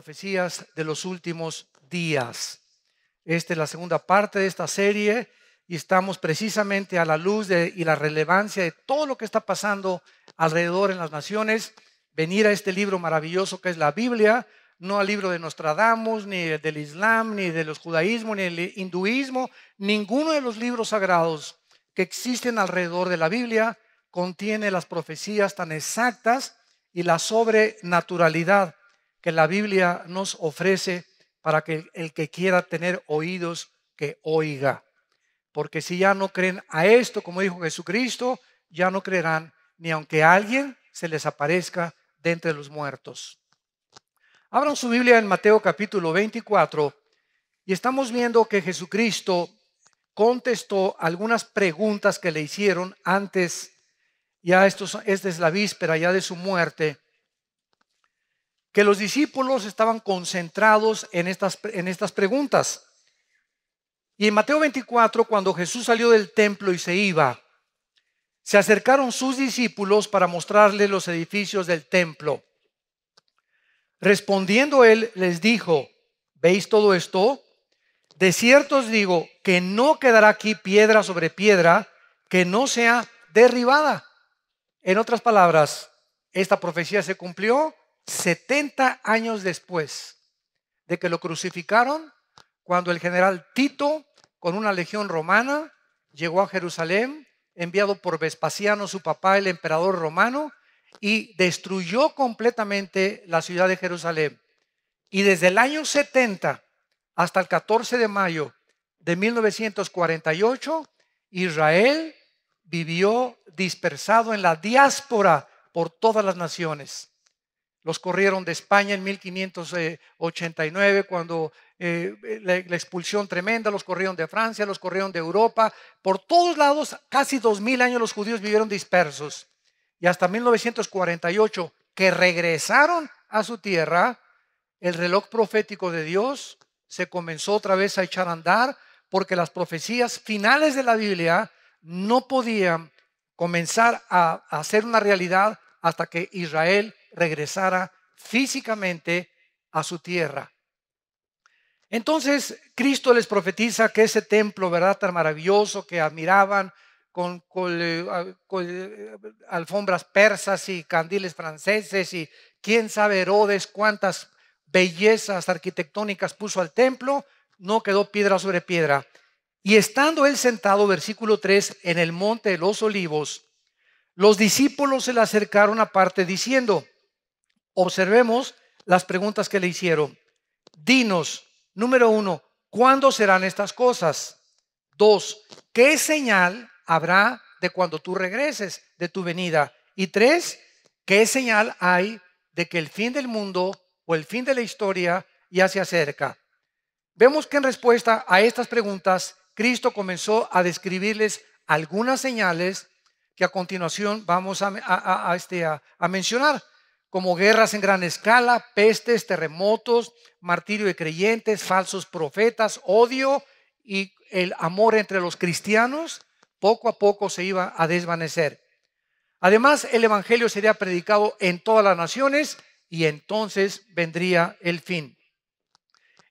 profecías de los últimos días. Esta es la segunda parte de esta serie y estamos precisamente a la luz de, y la relevancia de todo lo que está pasando alrededor en las naciones. Venir a este libro maravilloso que es la Biblia, no al libro de Nostradamus, ni del Islam, ni de los judaísmos, ni del hinduismo, ninguno de los libros sagrados que existen alrededor de la Biblia contiene las profecías tan exactas y la sobrenaturalidad que la Biblia nos ofrece para que el que quiera tener oídos, que oiga. Porque si ya no creen a esto, como dijo Jesucristo, ya no creerán ni aunque alguien se les aparezca de entre los muertos. Abran su Biblia en Mateo capítulo 24 y estamos viendo que Jesucristo contestó algunas preguntas que le hicieron antes, ya esto, esta es la víspera ya de su muerte, que los discípulos estaban concentrados en estas, en estas preguntas. Y en Mateo 24, cuando Jesús salió del templo y se iba, se acercaron sus discípulos para mostrarle los edificios del templo. Respondiendo él, les dijo, ¿veis todo esto? De cierto os digo que no quedará aquí piedra sobre piedra que no sea derribada. En otras palabras, esta profecía se cumplió 70 años después de que lo crucificaron, cuando el general Tito, con una legión romana, llegó a Jerusalén, enviado por Vespasiano, su papá, el emperador romano, y destruyó completamente la ciudad de Jerusalén. Y desde el año 70 hasta el 14 de mayo de 1948, Israel vivió dispersado en la diáspora por todas las naciones. Los corrieron de España en 1589 cuando eh, la, la, expulsión tremenda, los corrieron de Francia, los corrieron de Europa. Por todos lados, casi dos mil años los judíos vivieron dispersos y hasta 1948 que regresaron a su tierra, el reloj profético de Dios se comenzó otra vez a echar a andar porque las profecías finales de la Biblia no podían comenzar a, hacer una realidad hasta que Israel regresara físicamente a su tierra. Entonces Cristo les profetiza que ese templo, ¿verdad? Tan maravilloso que admiraban, con, eh, eh, alfombras persas y candiles franceses y quién sabe Herodes cuántas bellezas arquitectónicas puso al templo, no quedó piedra sobre piedra. Y estando él sentado, versículo 3, en el monte de los olivos, los discípulos se le acercaron aparte diciendo, observemos las preguntas que le hicieron. Dinos, número uno, ¿cuándo serán estas cosas? Dos, ¿qué señal habrá de cuando tú regreses de tu venida. Y tres, ¿qué señal hay de que el fin del mundo o el fin de la historia ya se acerca? Vemos que en respuesta a estas preguntas, Cristo comenzó a describirles algunas señales que a continuación vamos a, este, a mencionar, como guerras en gran escala, pestes, terremotos, martirio de creyentes, falsos profetas, odio y el amor entre los cristianos, poco a poco se iba a desvanecer. Además, el Evangelio sería predicado en todas las naciones y entonces vendría el fin.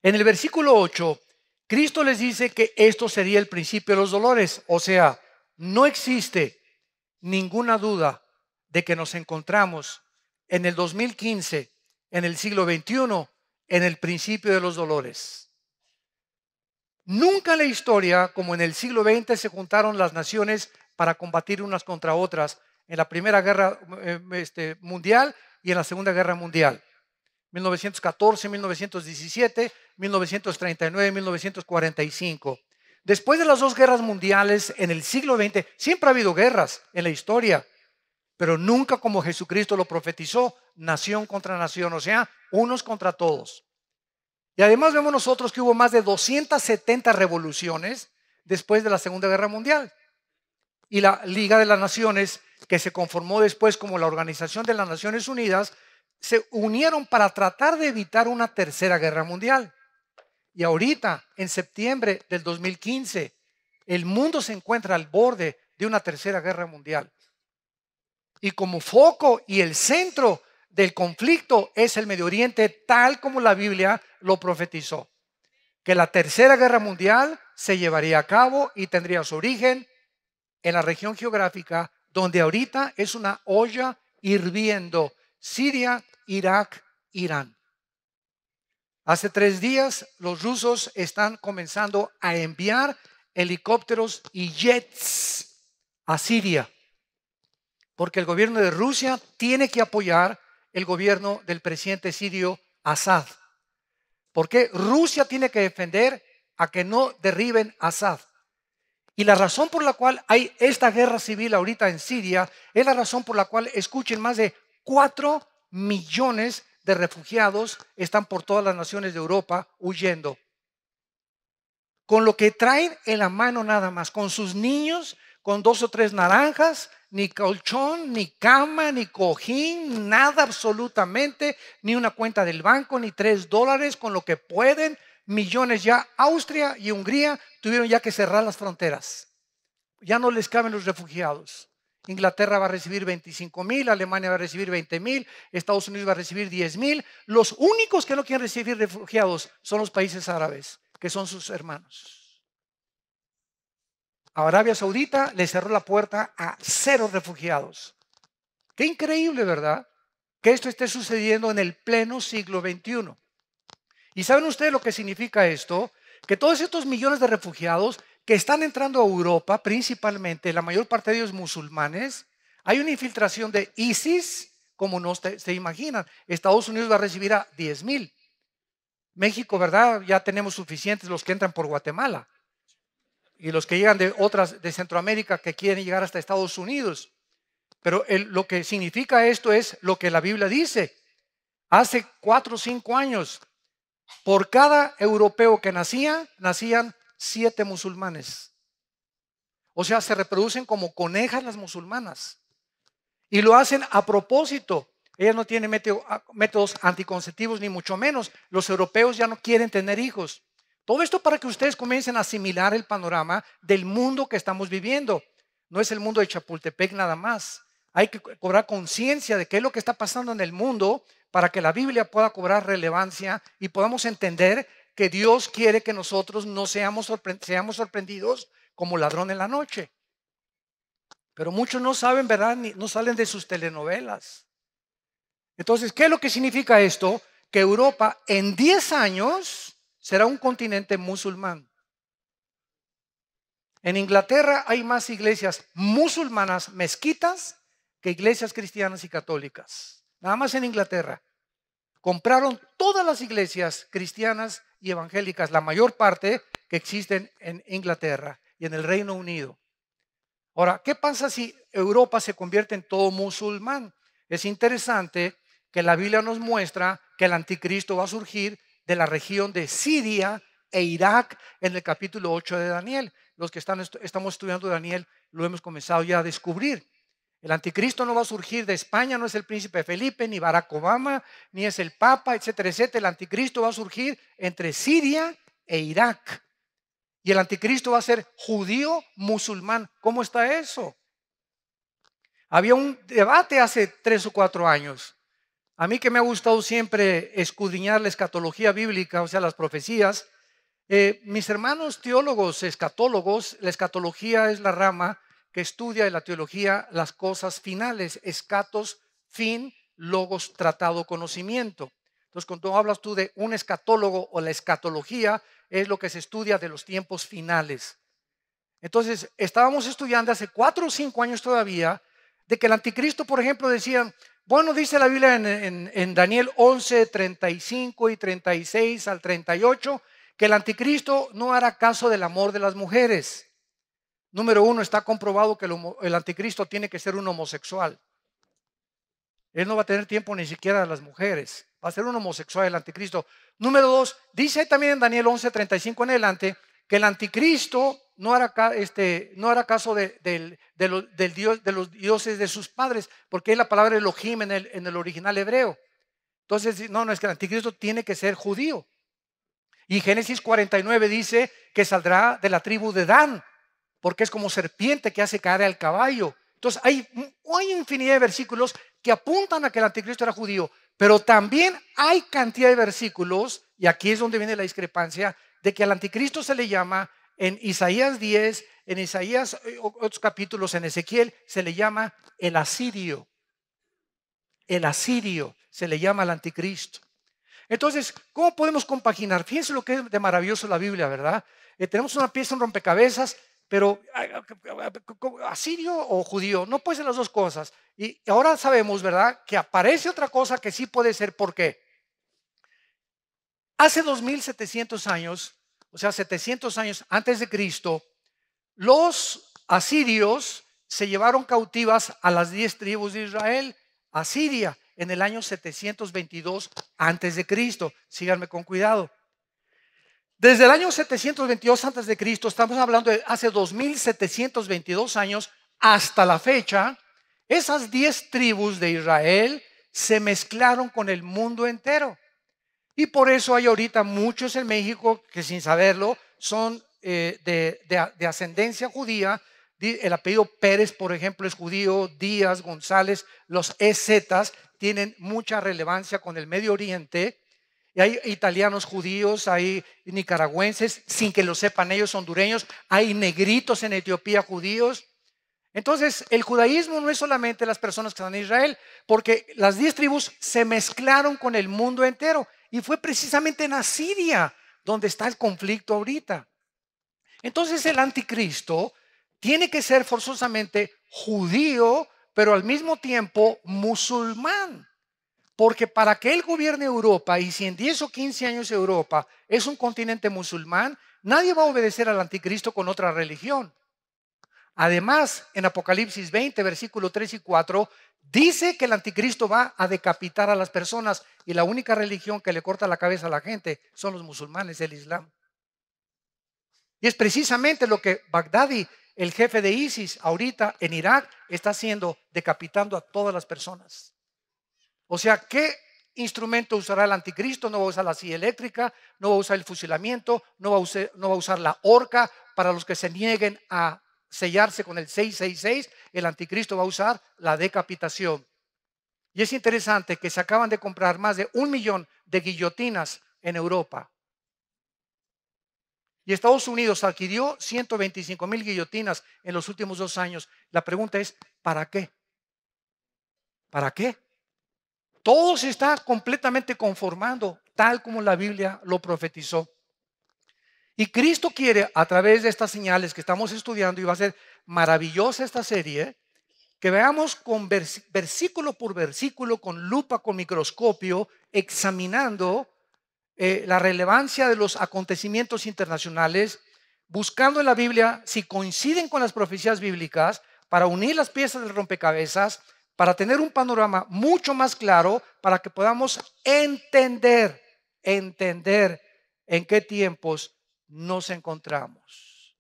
En el versículo 8, Cristo les dice que esto sería el principio de los dolores. O sea, no existe ninguna duda de que nos encontramos en el 2015, en el siglo XXI, en el principio de los dolores. Nunca en la historia, como en el siglo XX, se juntaron las naciones para combatir unas contra otras en la Primera Guerra eh, este, Mundial y en la Segunda Guerra Mundial. 1914, 1917, 1939, 1945. Después de las dos guerras mundiales en el siglo XX, siempre ha habido guerras en la historia, pero nunca como Jesucristo lo profetizó, nación contra nación, o sea, unos contra todos. Y además vemos nosotros que hubo más de 270 revoluciones después de la Segunda Guerra Mundial. Y la Liga de las Naciones, que se conformó después como la Organización de las Naciones Unidas, se unieron para tratar de evitar una tercera guerra mundial. Y ahorita, en septiembre del 2015, el mundo se encuentra al borde de una tercera guerra mundial. Y como foco y el centro del conflicto es el Medio Oriente tal como la Biblia lo profetizó. Que la tercera guerra mundial se llevaría a cabo y tendría su origen en la región geográfica donde ahorita es una olla hirviendo, Siria, Irak, Irán. Hace tres días los rusos están comenzando a enviar helicópteros y jets a Siria, porque el gobierno de Rusia tiene que apoyar el gobierno del presidente sirio Assad. Porque Rusia tiene que defender a que no derriben Assad. Y la razón por la cual hay esta guerra civil ahorita en Siria es la razón por la cual, escuchen, más de cuatro millones de refugiados están por todas las naciones de Europa huyendo. Con lo que traen en la mano nada más, con sus niños, con dos o tres naranjas, ni colchón, ni cama, ni cojín, nada absolutamente, ni una cuenta del banco, ni tres dólares, con lo que pueden. Millones ya. Austria y Hungría tuvieron ya que cerrar las fronteras. Ya no les caben los refugiados. Inglaterra va a recibir 25 mil, Alemania va a recibir 20 mil, Estados Unidos va a recibir 10 mil. Los únicos que no quieren recibir refugiados son los países árabes, que son sus hermanos. Arabia Saudita le cerró la puerta a cero refugiados. Qué increíble, ¿verdad? Que esto esté sucediendo en el pleno siglo XXI. ¿Y saben ustedes lo que significa esto? Que todos estos millones de refugiados que están entrando a Europa, principalmente, la mayor parte de ellos musulmanes, hay una infiltración de ISIS, como no se, imaginan. Estados Unidos va a recibir a 10 mil. México, ¿verdad? Ya tenemos suficientes los que entran por Guatemala y los que llegan de otras de Centroamérica que quieren llegar hasta Estados Unidos. Pero lo que significa esto es lo que la Biblia dice. Hace cuatro o cinco años, por cada europeo que nacía, nacían siete musulmanes. O sea, se reproducen como conejas las musulmanas. Y lo hacen a propósito. Ellas no tienen métodos anticonceptivos, ni mucho menos. Los europeos ya no quieren tener hijos. Todo esto para que ustedes comiencen a asimilar el panorama del mundo que estamos viviendo. No es el mundo de Chapultepec nada más. Hay que cobrar conciencia de qué es lo que está pasando en el mundo para que la Biblia pueda cobrar relevancia y podamos entender que Dios quiere que nosotros no seamos, seamos sorprendidos como ladrón en la noche. Pero muchos no saben, ¿verdad? no salen de sus telenovelas. Entonces, ¿qué es lo que significa esto? Que Europa en 10 años será un continente musulmán. En Inglaterra hay más iglesias musulmanas, mezquitas, que iglesias cristianas y católicas. Nada más en Inglaterra. Compraron todas las iglesias cristianas y evangélicas, la mayor parte que existen en Inglaterra y en el Reino Unido. Ahora, ¿qué pasa si Europa se convierte en todo musulmán? Es interesante que la Biblia nos muestra que el anticristo va a surgir de la región de Siria e Irak en el capítulo 8 de Daniel. Los que estamos estudiando Daniel lo hemos comenzado ya a descubrir. El anticristo no va a surgir de España, no es el príncipe Felipe, ni Barack Obama, ni es el Papa, etcétera, etcétera. El anticristo va a surgir entre Siria e Irak. Y el anticristo va a ser judío musulmán. ¿Cómo está eso? Había un debate hace tres o cuatro años a mí que me ha gustado siempre escudriñar la escatología bíblica, o sea, las profecías, eh, mis hermanos teólogos, escatólogos, la escatología es la rama que estudia en la teología las cosas finales, escatos, fin, logos, tratado, conocimiento. Entonces, cuando hablas tú de un escatólogo o la escatología, es lo que se estudia de los tiempos finales. Entonces, estábamos estudiando hace cuatro o cinco años todavía de que el anticristo, por ejemplo, decían, bueno, dice la Biblia en, Daniel 11, 35 y 36 al 38, que el anticristo no hará caso del amor de las mujeres. Número uno, está comprobado que el, anticristo tiene que ser un homosexual. Él no va a tener tiempo ni siquiera de las mujeres. Va a ser un homosexual el anticristo. Número dos, dice también en Daniel 11, 35 en adelante, que el anticristo no hará, este, no hará caso de, dios, de los dioses de sus padres, porque es la palabra Elohim en el, en el original hebreo. Entonces, no, no es que el anticristo tiene que ser judío. Y Génesis 49 dice que saldrá de la tribu de Dan, porque es como serpiente que hace caer al caballo. Entonces, hay, hay infinidad de versículos que apuntan a que el anticristo era judío, pero también hay cantidad de versículos, y aquí es donde viene la discrepancia, de que al anticristo se le llama en Isaías 10, en Isaías, eh, otros capítulos, en Ezequiel, se le llama el asirio. El asirio se le llama al anticristo. Entonces, ¿cómo podemos compaginar? Fíjense lo que es de maravilloso la Biblia, ¿verdad? Eh, tenemos una pieza, un rompecabezas, pero asirio o judío, no puede ser las dos cosas. Y ahora sabemos, ¿verdad? Que aparece otra cosa que sí puede ser. ¿Por qué? Hace 2700 años, o sea, 700 años antes de Cristo, los asirios se llevaron cautivas a las 10 tribus de Israel a Siria en el año 722 antes de Cristo. Síganme con cuidado. Desde el año 722 antes de Cristo, estamos hablando de hace 2722 años hasta la fecha, esas 10 tribus de Israel se mezclaron con el mundo entero. Y por eso hay ahorita muchos en México que sin saberlo son eh, de, ascendencia judía. El apellido Pérez, por ejemplo, es judío, Díaz, González, los EZs tienen mucha relevancia con el Medio Oriente hay italianos judíos, hay nicaragüenses, sin que lo sepan ellos, hondureños, hay negritos en Etiopía judíos. Entonces, el judaísmo no es solamente las personas que están en Israel, porque las diez tribus se mezclaron con el mundo entero. Y fue precisamente en Asiria donde está el conflicto ahorita. Entonces, el anticristo tiene que ser forzosamente judío, pero al mismo tiempo musulmán. Porque para que él gobierne Europa, y si en 10 o 15 años Europa es un continente musulmán, nadie va a obedecer al anticristo con otra religión. Además, en Apocalipsis 20, versículo 3 y 4, dice que el anticristo va a decapitar a las personas y la única religión que le corta la cabeza a la gente son los musulmanes, el Islam. Y es precisamente lo que Bagdadi, el jefe de ISIS, ahorita en Irak, está haciendo, decapitando a todas las personas. O sea, ¿qué instrumento usará el anticristo? No va a usar la silla eléctrica, no va a usar el fusilamiento, no va a usar, no va a usar la horca para los que se nieguen a sellarse con el 666. El anticristo va a usar la decapitación. Y es interesante que se acaban de comprar más de un millón de guillotinas en Europa. Y Estados Unidos adquirió 125 mil guillotinas en los últimos dos años. La pregunta es, ¿para qué? ¿Para qué? Todo se está completamente conformando tal como la Biblia lo profetizó. Y Cristo quiere, a través de estas señales que estamos estudiando, y va a ser maravillosa esta serie, que veamos con versículo por versículo, con lupa, con microscopio, examinando eh, la relevancia de los acontecimientos internacionales, buscando en la Biblia si coinciden con las profecías bíblicas para unir las piezas del rompecabezas para tener un panorama mucho más claro, para que podamos entender, entender en qué tiempos nos encontramos.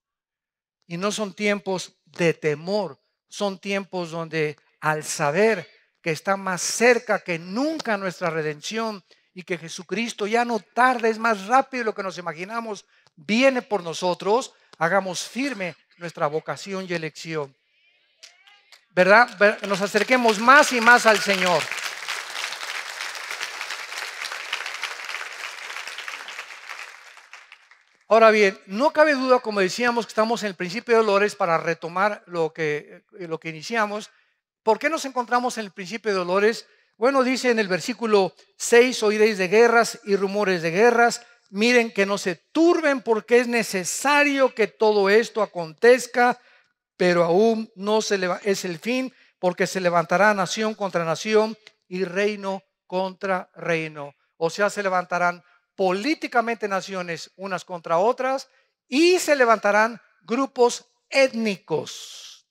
Y no son tiempos de temor, son tiempos donde al saber que está más cerca que nunca nuestra redención y que Jesucristo ya no tarda, es más rápido de lo que nos imaginamos, viene por nosotros, hagamos firme nuestra vocación y elección. ¿verdad? Nos acerquemos más y más al Señor. Ahora bien, no cabe duda, como decíamos, que estamos en el principio de dolores para retomar lo que, lo que iniciamos. ¿Por qué nos encontramos en el principio de dolores? Bueno, dice en el versículo 6, oiréis de guerras y rumores de guerras. Miren que no se turben porque es necesario que todo esto acontezca, pero aún no se es el fin, porque se levantará nación contra nación y reino contra reino. O sea, se levantarán políticamente naciones unas contra otras y se levantarán grupos étnicos.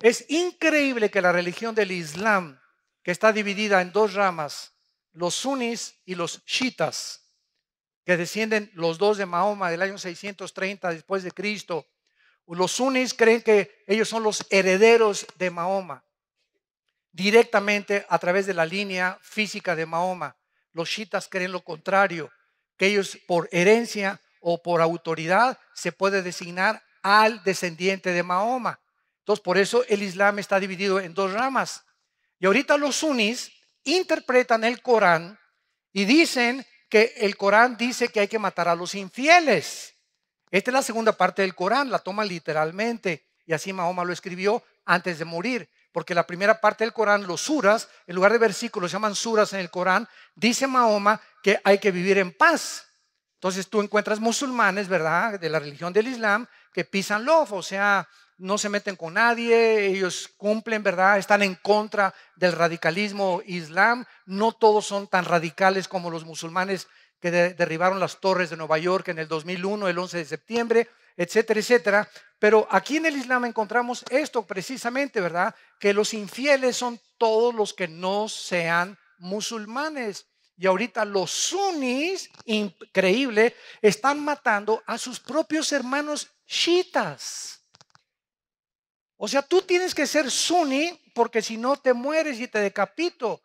Es increíble que la religión del Islam, que está dividida en dos ramas, los sunnis y los shiitas, que descienden los dos de Mahoma del año 630 después de Cristo, los sunnis creen que ellos son los herederos de Mahoma, directamente a través de la línea física de Mahoma. Los shiitas creen lo contrario, que ellos por herencia o por autoridad se puede designar al descendiente de Mahoma. Entonces, por eso el Islam está dividido en dos ramas. Y ahorita los sunnis interpretan el Corán y dicen que el Corán dice que hay que matar a los infieles. Esta es la segunda parte del Corán, la toma literalmente. Y así Mahoma lo escribió antes de morir. Porque la primera parte del Corán, los suras, en lugar de versículos, llaman suras en el Corán, dice Mahoma que hay que vivir en paz. Entonces tú encuentras musulmanes, ¿verdad? De la religión del Islam, que pisan love, o sea, no se meten con nadie, ellos cumplen, ¿verdad? Están en contra del radicalismo islam. No todos son tan radicales como los musulmanes que derribaron las torres de Nueva York en el 2001, el 11 de septiembre, etcétera, etcétera. Pero aquí en el Islam encontramos esto precisamente, ¿verdad? Que los infieles son todos los que no sean musulmanes. Y ahorita los sunnis, increíble, están matando a sus propios hermanos shiitas. O sea, tú tienes que ser suní porque si no te mueres y te decapito.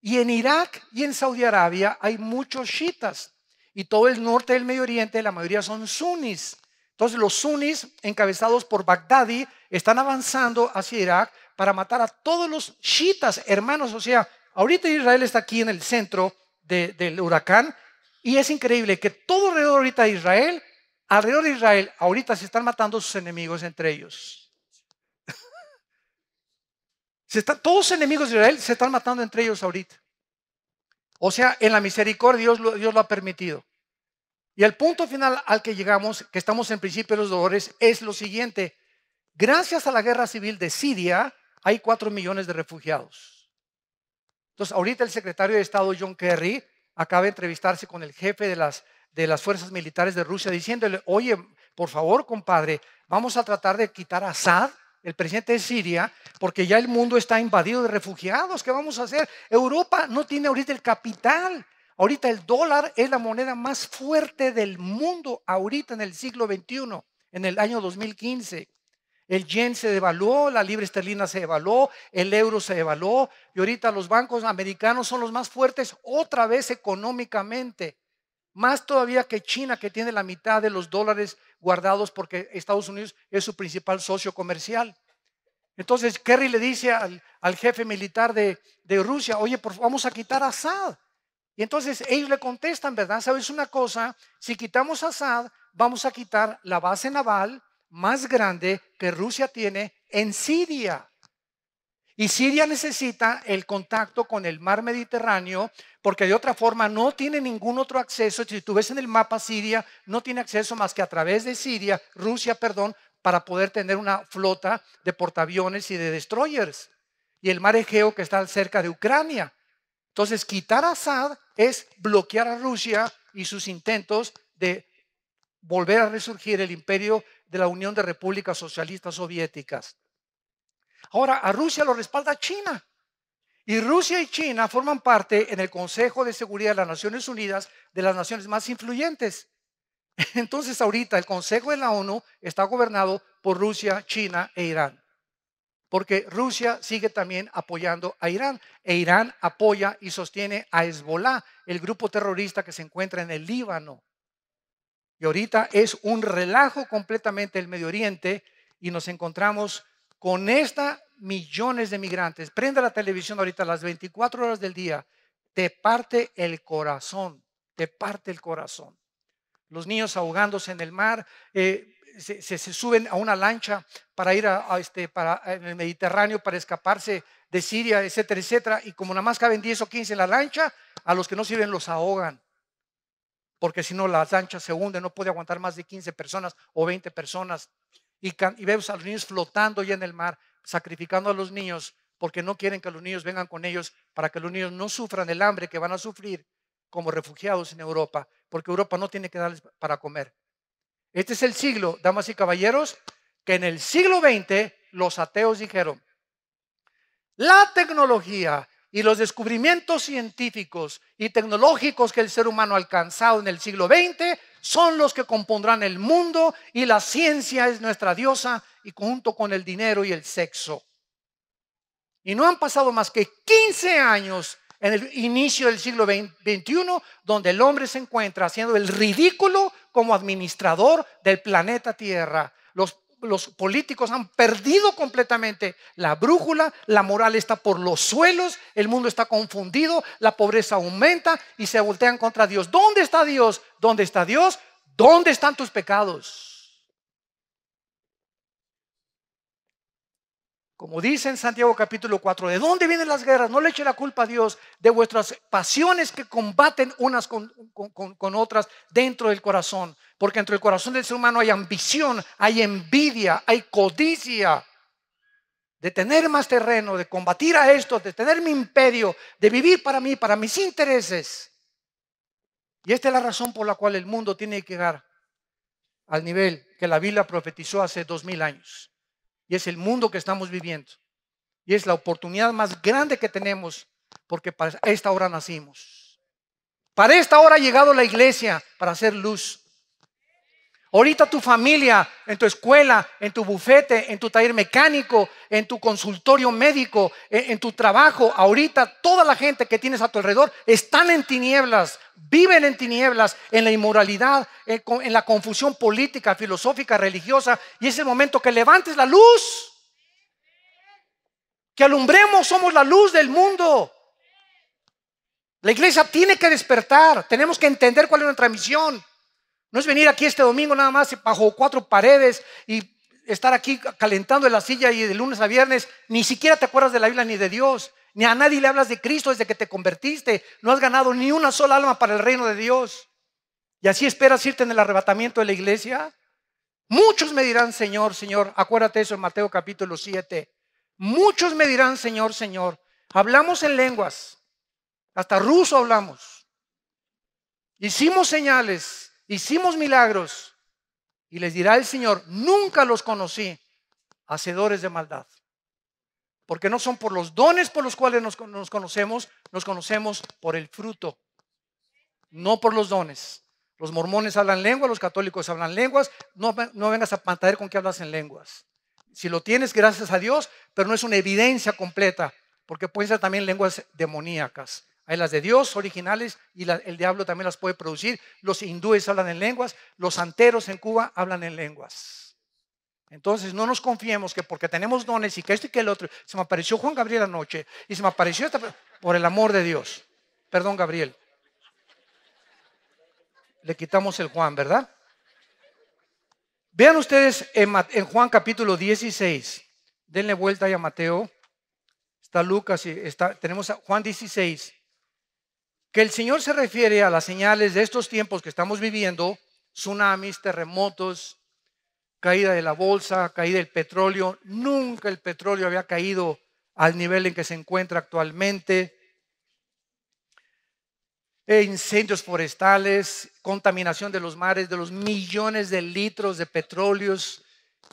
Y en Irak y en Saudi Arabia hay muchos shiitas. Y todo el norte del Medio Oriente, la mayoría son sunnis. Entonces los sunnis, encabezados por Bagdadi, están avanzando hacia Irak para matar a todos los shiitas, hermanos. O sea, ahorita Israel está aquí en el centro del huracán. Y es increíble que todo alrededor ahorita de Israel, alrededor de Israel, ahorita se están matando sus enemigos entre ellos todos los enemigos de Israel se están matando entre ellos ahorita. O sea, en la misericordia Dios lo, Dios lo ha permitido. Y el punto final al que llegamos, que estamos en principio de los dolores, es lo siguiente. Gracias a la guerra civil de Siria, hay cuatro millones de refugiados. Entonces, ahorita el secretario de Estado John Kerry acaba de entrevistarse con el jefe de las, de las fuerzas militares de Rusia diciéndole, oye, por favor, compadre, vamos a tratar de quitar a Assad el presidente de Siria, porque ya el mundo está invadido de refugiados. ¿Qué vamos a hacer? Europa no tiene ahorita el capital. Ahorita el dólar es la moneda más fuerte del mundo, ahorita en el siglo XXI, en el año 2015. El yen se devaluó, la libra esterlina se devaluó, el euro se devaluó y ahorita los bancos americanos son los más fuertes otra vez económicamente. Más todavía que China, que tiene la mitad de los dólares guardados porque Estados Unidos es su principal socio comercial. Entonces Kerry le dice al, jefe militar de, Rusia, oye, vamos a quitar a Assad. Y entonces ellos le contestan, ¿verdad? ¿Sabes una cosa? Si quitamos Assad, vamos a quitar la base naval más grande que Rusia tiene en Siria. Y Siria necesita el contacto con el mar Mediterráneo porque de otra forma no tiene ningún otro acceso. Si tú ves en el mapa Siria, no tiene acceso más que a través de Siria, Rusia, perdón, para poder tener una flota de portaaviones y de destroyers. Y el mar Egeo que está cerca de Ucrania. Entonces, quitar a Assad es bloquear a Rusia y sus intentos de volver a resurgir el imperio de la Unión de Repúblicas Socialistas Soviéticas. Ahora, a Rusia lo respalda China. Y Rusia y China forman parte en el Consejo de Seguridad de las Naciones Unidas de las naciones más influyentes. Entonces ahorita el Consejo de la ONU está gobernado por Rusia, China e Irán. Porque Rusia sigue también apoyando a Irán. E Irán apoya y sostiene a Hezbollah, el grupo terrorista que se encuentra en el Líbano. Y ahorita es un relajo completamente el Medio Oriente y nos encontramos con esta millones de migrantes, prenda la televisión ahorita las 24 horas del día, te parte el corazón, te parte el corazón. Los niños ahogándose en el mar, eh, se, suben a una lancha para ir a, este, para, en el Mediterráneo para escaparse de Siria, etcétera, etcétera. Y como nada más caben 10 o 15 en la lancha, a los que no sirven los ahogan. Porque si no, la lancha se hunde, no puede aguantar más de 15 personas o 20 personas y, vemos a los niños flotando ya en el mar, sacrificando a los niños porque no quieren que los niños vengan con ellos para que los niños no sufran el hambre que van a sufrir como refugiados en Europa, porque Europa no tiene que darles para comer. Este es el siglo, damas y caballeros, que en el siglo XX los ateos dijeron, la tecnología y los descubrimientos científicos y tecnológicos que el ser humano ha alcanzado en el siglo XX son los que compondrán el mundo y la ciencia es nuestra diosa y junto con el dinero y el sexo. Y no han pasado más que 15 años en el inicio del siglo XXI donde el hombre se encuentra haciendo el ridículo como administrador del planeta Tierra. Los, los políticos han perdido completamente la brújula, la moral está por los suelos, el mundo está confundido, la pobreza aumenta y se voltean contra Dios. ¿Dónde está Dios? ¿Dónde está Dios? ¿Dónde están tus pecados? Como dice en Santiago capítulo 4, ¿de dónde vienen las guerras? No le eche la culpa a Dios de vuestras pasiones que combaten unas con, otras dentro del corazón. Porque dentro del corazón del ser humano hay ambición, hay envidia, hay codicia de tener más terreno, de combatir a esto, de tener mi imperio, de vivir para mí, para mis intereses. Y esta es la razón por la cual el mundo tiene que llegar al nivel que la Biblia profetizó hace dos mil años. Y es el mundo que estamos viviendo. Y es la oportunidad más grande que tenemos porque para esta hora nacimos. Para esta hora ha llegado la iglesia para hacer luz. Ahorita tu familia, en tu escuela, en tu bufete, en tu taller mecánico, en tu consultorio médico, en, tu trabajo, ahorita toda la gente que tienes a tu alrededor están en tinieblas, viven en tinieblas, en la inmoralidad, en, la confusión política, filosófica, religiosa. Y es el momento que levantes la luz. Que alumbremos, somos la luz del mundo. La iglesia tiene que despertar, tenemos que entender cuál es nuestra misión. No es venir aquí este domingo nada más bajo cuatro paredes y estar aquí calentando en la silla y de lunes a viernes, ni siquiera te acuerdas de la Biblia ni de Dios, ni a nadie le hablas de Cristo desde que te convertiste, no has ganado ni una sola alma para el reino de Dios. Y así esperas irte en el arrebatamiento de la iglesia. Muchos me dirán, Señor, Señor, acuérdate eso en Mateo capítulo 7. Muchos me dirán, Señor, Señor, hablamos en lenguas, hasta ruso hablamos. Hicimos señales, hicimos milagros. Y les dirá el Señor, nunca los conocí, hacedores de maldad. Porque no son por los dones por los cuales nos, conocemos, nos conocemos por el fruto, no por los dones. Los mormones hablan lenguas, los católicos hablan lenguas. No, vengas a pantallar con que hablas en lenguas. Si lo tienes, gracias a Dios, pero no es una evidencia completa, porque pueden ser también lenguas demoníacas. Hay las de Dios originales y el diablo también las puede producir. Los hindúes hablan en lenguas, los santeros en Cuba hablan en lenguas. Entonces no nos confiemos que porque tenemos dones y que esto y que el otro, se me apareció Juan Gabriel anoche y se me apareció esta, por el amor de Dios. Perdón, Gabriel. Le quitamos el Juan, ¿verdad? Vean ustedes en, Juan capítulo 16. Denle vuelta ahí a Mateo. Está Lucas y está, tenemos a Juan 16 que el Señor se refiere a las señales de estos tiempos que estamos viviendo, tsunamis, terremotos, caída de la bolsa, caída del petróleo. Nunca el petróleo había caído al nivel en que se encuentra actualmente. E incendios forestales, contaminación de los mares, de los millones de litros de petróleos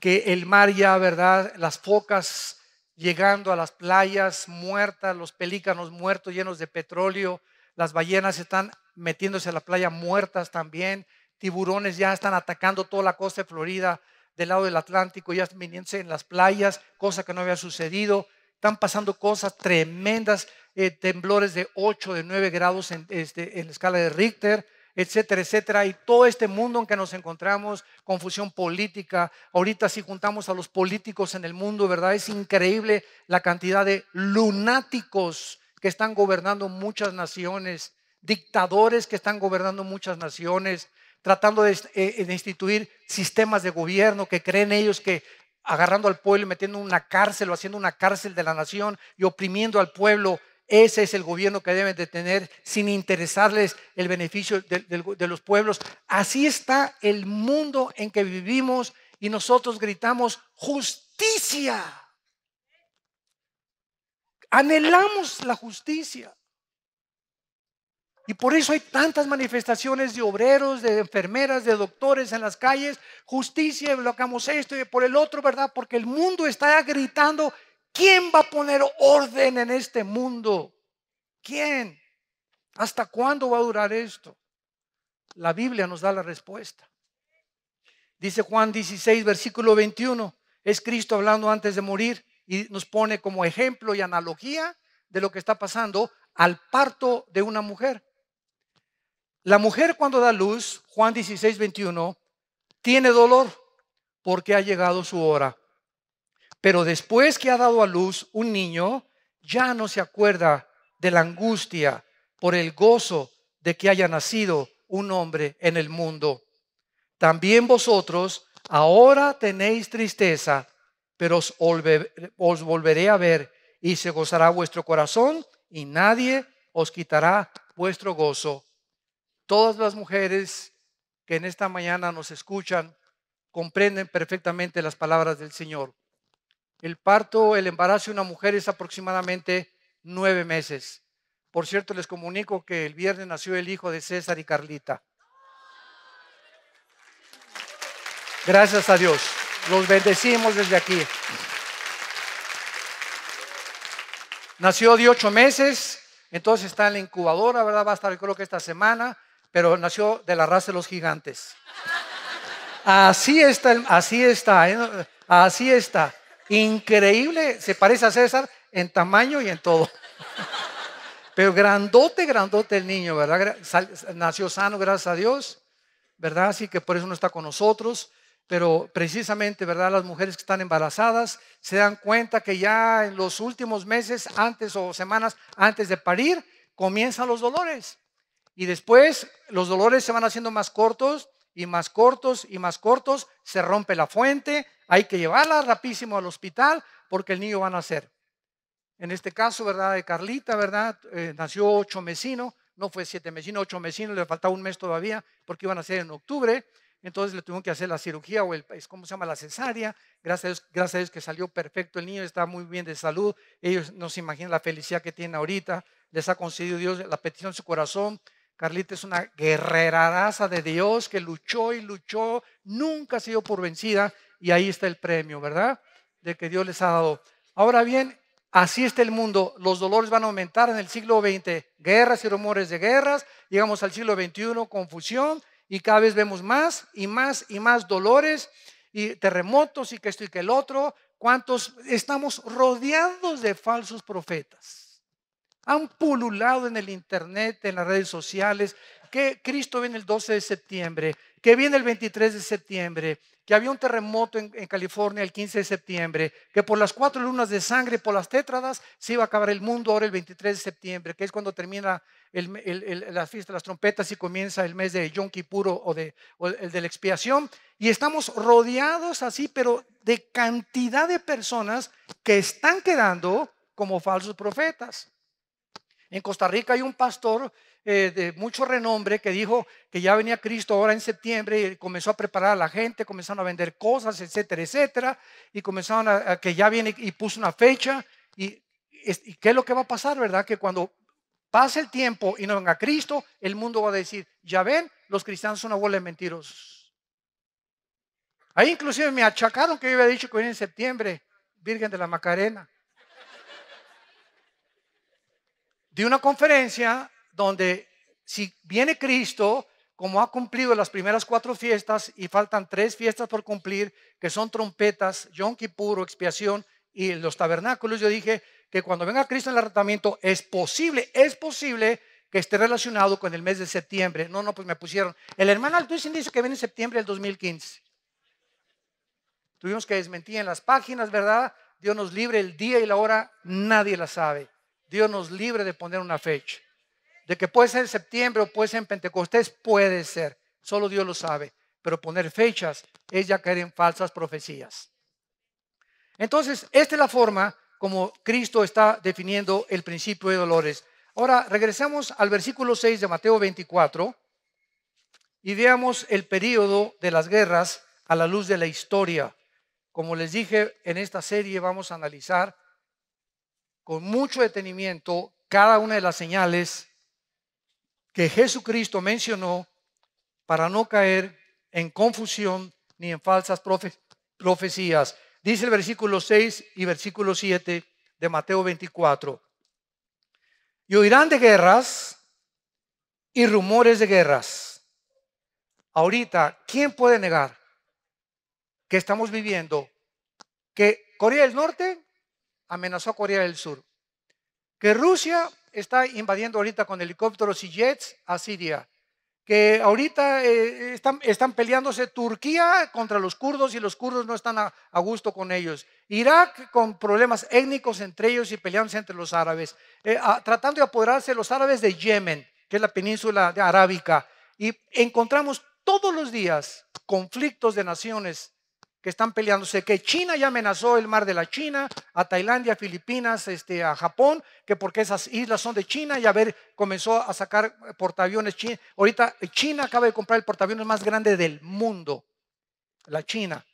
que el mar ya, ¿verdad? Las focas llegando a las playas muertas, los pelícanos muertos llenos de petróleo, las ballenas están metiéndose a la playa muertas también, tiburones ya están atacando toda la costa de Florida del lado del Atlántico, ya viniéndose en las playas, cosa que no había sucedido. Están pasando cosas tremendas, eh, temblores de 8, de 9 grados en, este, en la escala de Richter, etcétera, etcétera. Y todo este mundo en que nos encontramos, confusión política. Ahorita si juntamos a los políticos en el mundo, ¿verdad? Es increíble la cantidad de lunáticos que están gobernando muchas naciones, dictadores que están gobernando muchas naciones, tratando de, eh, instituir sistemas de gobierno que creen ellos que agarrando al pueblo y metiendo una cárcel o haciendo una cárcel de la nación y oprimiendo al pueblo, ese es el gobierno que deben de tener sin interesarles el beneficio de, los pueblos. Así está el mundo en que vivimos y nosotros gritamos justicia. Anhelamos la justicia. Y por eso hay tantas manifestaciones de obreros, de enfermeras, de doctores en las calles. Justicia, bloqueamos esto y por el otro, ¿verdad? Porque el mundo está gritando, ¿quién va a poner orden en este mundo? ¿Quién? ¿Hasta cuándo va a durar esto? La Biblia nos da la respuesta. Dice Juan 16, versículo 21. Es Cristo hablando antes de morir y nos pone como ejemplo y analogía de lo que está pasando al parto de una mujer. La mujer cuando da luz, Juan 16, 21, tiene dolor porque ha llegado su hora. Pero después que ha dado a luz un niño, ya no se acuerda de la angustia por el gozo de que haya nacido un hombre en el mundo. También vosotros ahora tenéis tristeza, pero os, volveré a ver y se gozará vuestro corazón y nadie os quitará vuestro gozo. Todas las mujeres que en esta mañana nos escuchan comprenden perfectamente las palabras del Señor. El parto, el embarazo de una mujer es aproximadamente nueve meses. Por cierto, les comunico que el viernes nació el hijo de César y Carlita. Gracias a Dios. Los bendecimos desde aquí. Nació de ocho meses, entonces está en la incubadora, ¿verdad? Va a estar, creo que esta semana, pero nació de la raza de los gigantes. Así está, así está, ¿eh? así está. Increíble, se parece a César en tamaño y en todo. Pero grandote, grandote el niño, ¿verdad? Nació sano, gracias a Dios, ¿verdad? Así que por eso no está con nosotros. Pero precisamente, ¿verdad? Las mujeres que están embarazadas se dan cuenta que ya en los últimos meses, antes o semanas antes de parir, comienzan los dolores. Y después los dolores se van haciendo más cortos y más cortos y más cortos. Se rompe la fuente, hay que llevarla rapidísimo al hospital porque el niño va a nacer. En este caso, ¿verdad? De Carlita, ¿verdad? Eh, nació ocho mesino, no fue siete mesino, ocho mesino, le faltaba un mes todavía porque iban a ser en octubre. Entonces le tuvieron que hacer la cirugía o el, ¿cómo se llama? La cesárea. Gracias a, Dios, gracias a Dios que salió perfecto el niño, está muy bien de salud. Ellos no se imaginan la felicidad que tiene ahorita. Les ha concedido Dios la petición de su corazón. Carlita es una guerreradaza de Dios que luchó y luchó, nunca ha sido por vencida y ahí está el premio, ¿verdad? De que Dios les ha dado. Ahora bien, así está el mundo. Los dolores van a aumentar en el siglo XX. Guerras y rumores de guerras. Llegamos al siglo XXI, confusión y cada vez vemos más y más y más dolores y terremotos y que esto y que el otro. ¿Cuántos estamos rodeados de falsos profetas? Han pululado en el internet, en las redes sociales, que Cristo viene el 12 de septiembre, que viene el 23 de septiembre, que había un terremoto en, California el 15 de septiembre, que por las cuatro lunas de sangre, por las tétradas, se iba a acabar el mundo ahora el 23 de septiembre, que es cuando termina la fiesta de las trompetas y comienza el mes de Yom Kippur o, de, el de la expiación. Y estamos rodeados así, pero de cantidad de personas que están quedando como falsos profetas. En Costa Rica hay un pastor eh, de mucho renombre que dijo que ya venía Cristo ahora en septiembre y comenzó a preparar a la gente, comenzaron a vender cosas, etcétera, etcétera, y comenzaron a, que ya viene y puso una fecha. Y, qué es lo que va a pasar, verdad? Que cuando pase el tiempo y no venga Cristo, el mundo va a decir, ya ven, los cristianos son una mentirosos. Ahí inclusive me achacaron que yo había dicho que viene en septiembre, Virgen de la Macarena. De una conferencia donde si viene Cristo, como ha cumplido las primeras cuatro fiestas y faltan tres fiestas por cumplir, que son trompetas, Yom Kippur, expiación y los tabernáculos, yo dije que cuando venga Cristo en el arrebatamiento es posible, es posible que esté relacionado con el mes de septiembre. No, no, pues me pusieron. El hermano Altuisin dice que viene en septiembre del 2015. Tuvimos que desmentir en las páginas, ¿verdad? Dios nos libre el día y la hora, nadie la sabe. Dios nos libre de poner una fecha. De que puede ser en septiembre o puede ser en Pentecostés, puede ser. Solo Dios lo sabe. Pero poner fechas es ya caer en falsas profecías. Entonces, esta es la forma como Cristo está definiendo el principio de dolores. Ahora, regresamos al versículo 6 de Mateo 24 y veamos el periodo de las guerras a la luz de la historia. Como les dije, en esta serie vamos a analizar con mucho detenimiento cada una de las señales que Jesucristo mencionó para no caer en confusión ni en falsas profecías. Dice el versículo 6 y versículo 7 de Mateo 24. Y oirán de guerras y rumores de guerras. Ahorita, ¿quién puede negar que estamos viviendo que Corea del Norte amenazó a Corea del Sur? Que Rusia está invadiendo ahorita con helicópteros y jets a Siria, que ahorita eh, están, peleándose Turquía contra los kurdos y los kurdos no están a, gusto con ellos. Irak con problemas étnicos entre ellos y peleándose entre los árabes. Eh, tratando de apoderarse los árabes de Yemen, que es la península arábica. Y encontramos todos los días conflictos de naciones que están peleándose, que China ya amenazó el mar de la China, a Tailandia, Filipinas, este, a Japón, que porque esas islas son de China y a ver, comenzó a sacar portaaviones China. Ahorita China acaba de comprar el portaaviones más grande del mundo, la China,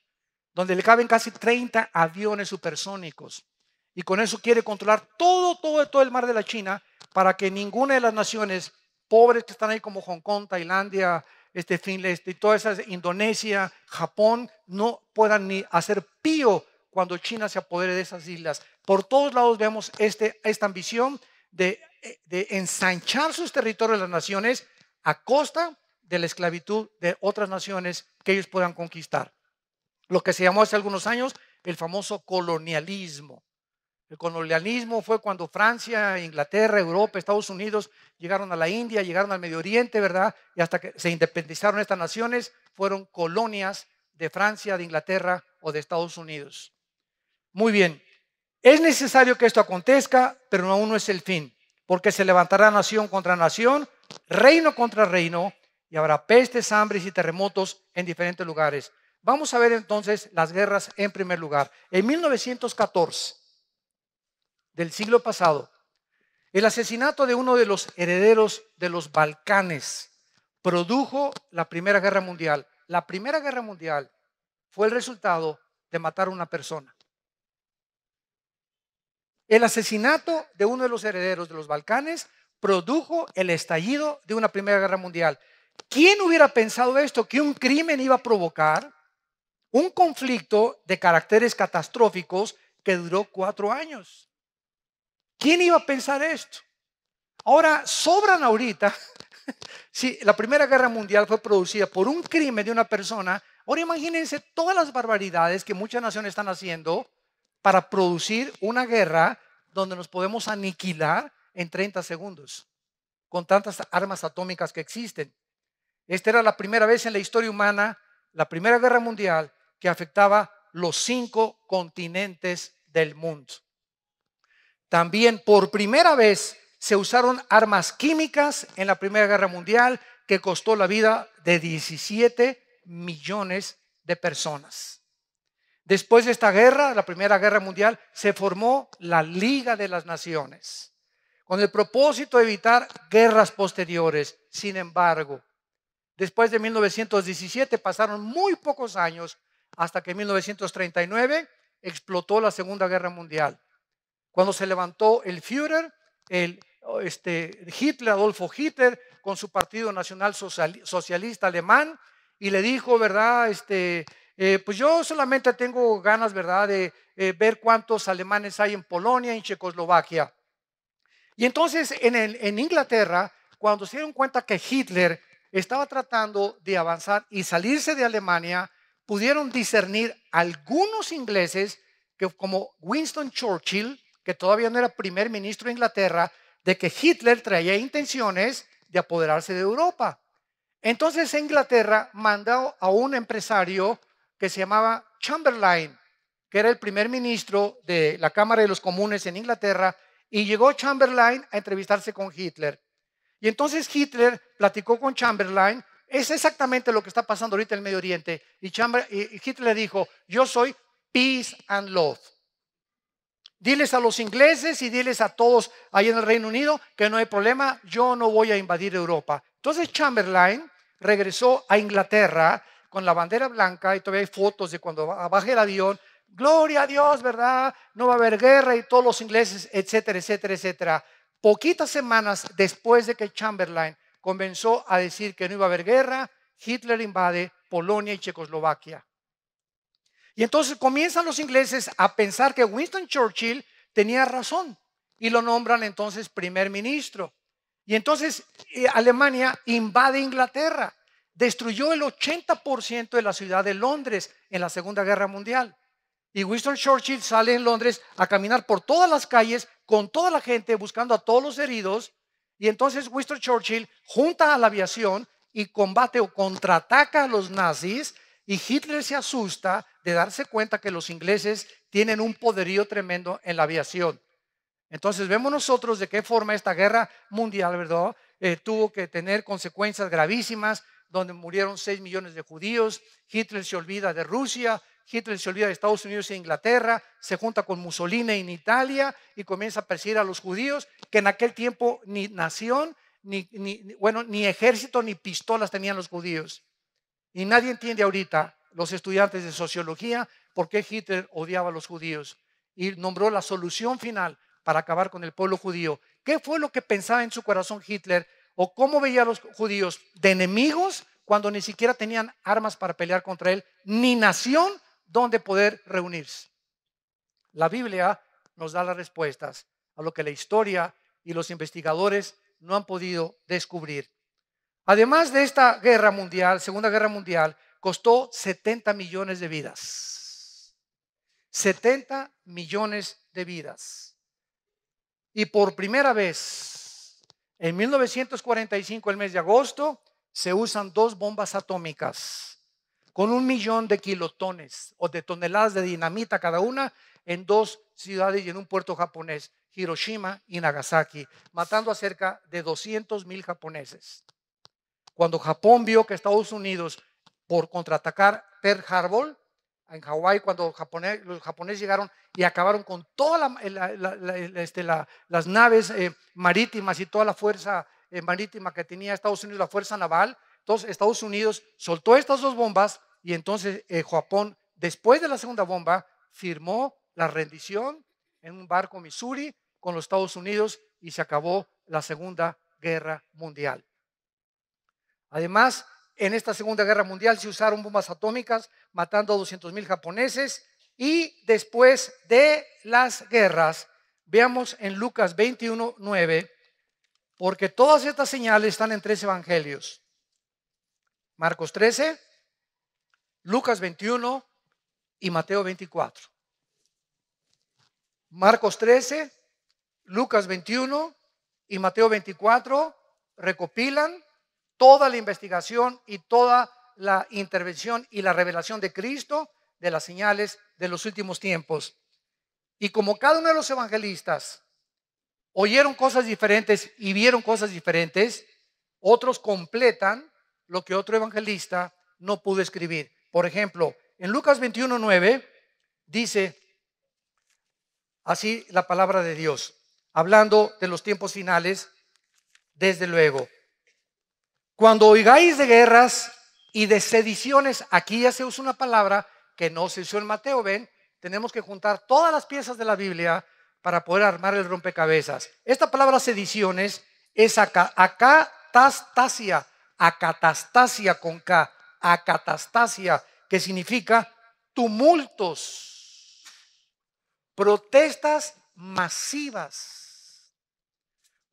donde le caben casi 30 aviones supersónicos. Y con eso quiere controlar todo, todo, todo el mar de la China para que ninguna de las naciones pobres que están ahí como Hong Kong, Tailandia, este, fin, este, toda esa Indonesia, Japón, no puedan ni hacer pío cuando China se apodere de esas islas. Por todos lados vemos este, esta ambición de, de ensanchar sus territorios las naciones a costa de la esclavitud de otras naciones que ellos puedan conquistar. Lo que se llamó hace algunos años el famoso colonialismo. El colonialismo fue cuando Francia, Inglaterra, Europa, Estados Unidos llegaron a la India, llegaron al Medio Oriente, ¿verdad? Y hasta que se independizaron estas naciones, fueron colonias de Francia, de Inglaterra o de Estados Unidos. Muy bien, es necesario que esto acontezca, pero aún no es el fin, porque se levantará nación contra nación, reino contra reino, y habrá pestes, hambres y terremotos en diferentes lugares. Vamos a ver entonces las guerras en primer lugar. En 1914, del siglo pasado, el asesinato de uno de los herederos de los Balcanes produjo la Primera Guerra Mundial. La Primera Guerra Mundial fue el resultado de matar a una persona. El asesinato de uno de los herederos de los Balcanes produjo el estallido de una Primera Guerra Mundial. ¿Quién hubiera pensado esto? Que un crimen iba a provocar un conflicto de caracteres catastróficos que duró cuatro años. ¿Quién iba a pensar esto? Ahora, sobran ahorita, si la Primera Guerra Mundial fue producida por un crimen de una persona, ahora imagínense todas las barbaridades que muchas naciones están haciendo para producir una guerra donde nos podemos aniquilar en 30 segundos, con tantas armas atómicas que existen. Esta era la primera vez en la historia humana, la Primera Guerra Mundial, que afectaba los cinco continentes del mundo. También por primera vez se usaron armas químicas en la Primera Guerra Mundial que costó la vida de 17 millones de personas. Después de esta guerra, la Primera Guerra Mundial, se formó la Liga de las Naciones con el propósito de evitar guerras posteriores. Sin embargo, después de 1917 pasaron muy pocos años hasta que en 1939 explotó la Segunda Guerra Mundial. Cuando se levantó el Führer, el, este, Hitler, Adolfo Hitler, con su Partido Nacional Socialista Alemán, y le dijo, ¿verdad? Este, eh, pues yo solamente tengo ganas, ¿verdad?, de eh, ver cuántos alemanes hay en Polonia, en Checoslovaquia. Y entonces en, en Inglaterra, cuando se dieron cuenta que Hitler estaba tratando de avanzar y salirse de Alemania, pudieron discernir algunos ingleses que como Winston Churchill, que todavía no era primer ministro de Inglaterra, de que Hitler traía intenciones de apoderarse de Europa. Entonces Inglaterra mandó a un empresario que se llamaba Chamberlain, que era el primer ministro de la Cámara de los Comunes en Inglaterra, y llegó Chamberlain a entrevistarse con Hitler. Y entonces Hitler platicó con Chamberlain, es exactamente lo que está pasando ahorita en el Medio Oriente, y, y Hitler dijo, yo soy peace and love. Diles a los ingleses y diles a todos ahí en el Reino Unido que no hay problema, yo no voy a invadir Europa. Entonces Chamberlain regresó a Inglaterra con la bandera blanca y todavía hay fotos de cuando baja el avión. Gloria a Dios, ¿verdad? No va a haber guerra y todos los ingleses, etcétera, etcétera, etcétera. Poquitas semanas después de que Chamberlain comenzó a decir que no iba a haber guerra, Hitler invade Polonia y Checoslovaquia. Y entonces comienzan los ingleses a pensar que Winston Churchill tenía razón y lo nombran entonces primer ministro. Y entonces eh, Alemania invade Inglaterra, destruyó el 80% de la ciudad de Londres en la Segunda Guerra Mundial. Y Winston Churchill sale en Londres a caminar por todas las calles con toda la gente buscando a todos los heridos. Y entonces Winston Churchill junta a la aviación y combate o contraataca a los nazis y Hitler se asusta de darse cuenta que los ingleses tienen un poderío tremendo en la aviación. Entonces vemos nosotros de qué forma esta guerra mundial, ¿verdad? Eh, tuvo que tener consecuencias gravísimas, donde murieron 6 millones de judíos. Hitler se olvida de Rusia, Hitler se olvida de Estados Unidos e Inglaterra, se junta con Mussolini en Italia y comienza a perseguir a los judíos, que en aquel tiempo ni nación, ni, ni, bueno, ni ejército, ni pistolas tenían los judíos. Y nadie entiende ahorita, los estudiantes de sociología, por qué Hitler odiaba a los judíos y nombró la solución final para acabar con el pueblo judío. ¿Qué fue lo que pensaba en su corazón Hitler o cómo veía a los judíos de enemigos cuando ni siquiera tenían armas para pelear contra él, ni nación donde poder reunirse? La Biblia nos da las respuestas a lo que la historia y los investigadores no han podido descubrir. Además de esta guerra mundial, Segunda Guerra Mundial, costó 70 millones de vidas. 70 millones de vidas. Y por primera vez, en 1945, el mes de agosto, se usan dos bombas atómicas con un millón de kilotones o de toneladas de dinamita cada una en dos ciudades y en un puerto japonés, Hiroshima y Nagasaki, matando a cerca de 200 mil japoneses. Cuando Japón vio que Estados Unidos, por contraatacar Pearl Harbor, en Hawái, cuando los japoneses llegaron y acabaron con todas este, las naves eh, marítimas y toda la fuerza eh, marítima que tenía Estados Unidos, la fuerza naval, entonces Estados Unidos soltó estas dos bombas y entonces eh, Japón, después de la segunda bomba, firmó la rendición en un barco Missouri con los Estados Unidos y se acabó la Segunda Guerra Mundial. Además, en esta Segunda Guerra Mundial se usaron bombas atómicas matando a 200 mil japoneses y después de las guerras, veamos en Lucas 21, 9, porque todas estas señales están en tres evangelios. Marcos 13, Lucas 21 y Mateo 24. Marcos 13, Lucas 21 y Mateo 24 recopilan toda la investigación y toda la intervención y la revelación de Cristo de las señales de los últimos tiempos. Y como cada uno de los evangelistas oyeron cosas diferentes y vieron cosas diferentes, otros completan lo que otro evangelista no pudo escribir. Por ejemplo, en Lucas 21.9 dice así la palabra de Dios, hablando de los tiempos finales, desde luego. Cuando oigáis de guerras y de sediciones, aquí ya se usa una palabra que no se usó en Mateo, ven, tenemos que juntar todas las piezas de la Biblia para poder armar el rompecabezas. Esta palabra sediciones es acatastasia, acatastasia con K, acatastasia, que significa tumultos, protestas masivas